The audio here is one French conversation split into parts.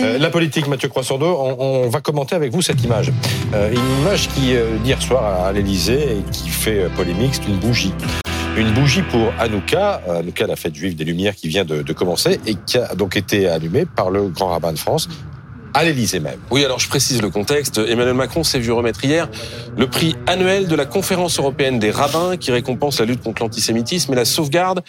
Euh, la politique, Mathieu Croissando, on, on, va commenter avec vous cette image. Euh, une image qui, euh, soir à l'Elysée, et qui fait polémique, c'est une bougie. Une bougie pour Hanouka, Hanouka, la fête juive des Lumières qui vient de, de, commencer et qui a donc été allumée par le grand rabbin de France à l'Elysée même. Oui, alors je précise le contexte. Emmanuel Macron s'est vu remettre hier le prix annuel de la conférence européenne des rabbins qui récompense la lutte contre l'antisémitisme et la sauvegarde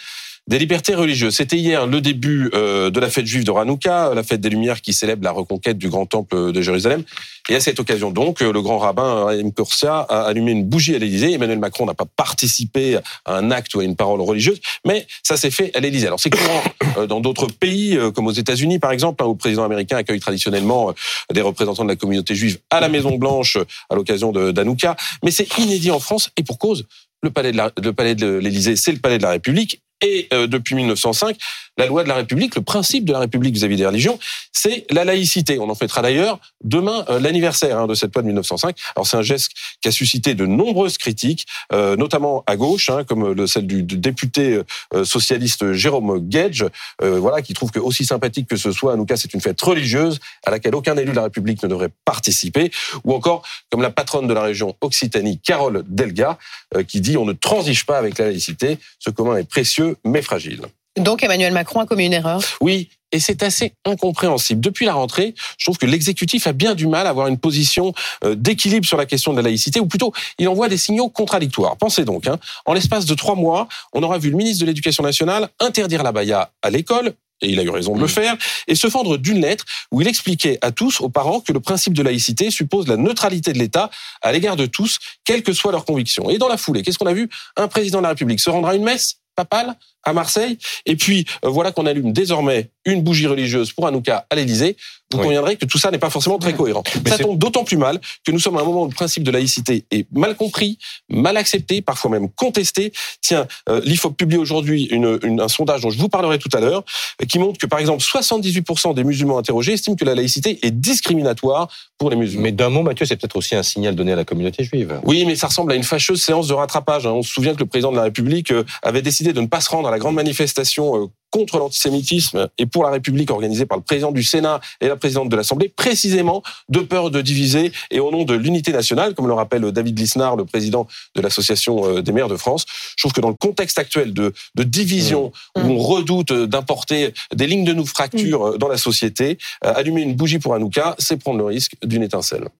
des libertés religieuses. C'était hier le début euh, de la fête juive de Hanouka, la fête des Lumières qui célèbre la reconquête du grand temple de Jérusalem. Et à cette occasion donc, le grand rabbin Raïm Kursia a allumé une bougie à l'Élysée. Emmanuel Macron n'a pas participé à un acte ou à une parole religieuse, mais ça s'est fait à l'Élysée. Alors c'est courant euh, dans d'autres pays, euh, comme aux États-Unis par exemple, hein, où le président américain accueille traditionnellement des représentants de la communauté juive à la Maison Blanche à l'occasion d'Hanouka. Mais c'est inédit en France et pour cause. Le palais de l'Élysée, c'est le palais de la République et euh, depuis 1905, la loi de la République, le principe de la République vis-à-vis des religions, c'est la laïcité. On en fêtera d'ailleurs demain euh, l'anniversaire hein, de cette loi de 1905. Alors c'est un geste qui a suscité de nombreuses critiques, euh, notamment à gauche, hein, comme le, celle du, député socialiste Jérôme Gage, voilà, qui trouve que aussi sympathique que ce soit, en tout cas c'est une fête religieuse à laquelle aucun élu de la République ne devrait participer, ou encore comme la patronne de la région Occitanie, Carole Delga, qui dit on ne transige pas avec la laïcité, ce commun est précieux mais fragile. Donc Emmanuel Macron a commis une erreur Oui, et c'est assez incompréhensible. Depuis la rentrée, je trouve que l'exécutif a bien du mal à avoir une position euh, d'équilibre sur la question de la laïcité, ou plutôt, il envoie des signaux contradictoires. Pensez donc, hein, en l'espace de trois mois, on aura vu le ministre de l'Éducation nationale interdire la baya à l'école, et il a eu raison de le mmh. faire, et se fendre d'une lettre où il expliquait à tous, aux parents, que le principe de laïcité suppose la neutralité de l'État à l'égard de tous, quelles que soient leurs convictions. Et dans la foulée, qu'est-ce qu'on a vu? Un président de la République se rendre à une messe papale? À Marseille. Et puis, euh, voilà qu'on allume désormais une bougie religieuse pour Hanouka à l'Élysée. Vous conviendrez que tout ça n'est pas forcément très cohérent. ça tombe d'autant plus mal que nous sommes à un moment où le principe de laïcité est mal compris, mal accepté, parfois même contesté. Tiens, euh, l'IFOP publie aujourd'hui un sondage dont je vous parlerai tout à l'heure, qui montre que, par exemple, 78% des musulmans interrogés estiment que la laïcité est discriminatoire pour les musulmans. Mais d'un mot, Mathieu, c'est peut-être aussi un signal donné à la communauté juive. Oui, mais ça ressemble à une fâcheuse séance de rattrapage. Hein. On se souvient que le président de la République euh, avait décidé de ne pas se rendre à la grande manifestation euh, contre l'antisémitisme et pour la République organisée par le président du Sénat et la présidente de l'Assemblée, précisément de peur de diviser et au nom de l'unité nationale, comme le rappelle David Lisnard, le président de l'Association euh, des maires de France. Je trouve que dans le contexte actuel de, de division, mmh. où on redoute d'importer des lignes de nous fracture mmh. dans la société, allumer une bougie pour Hanouka, c'est prendre le risque d'une étincelle.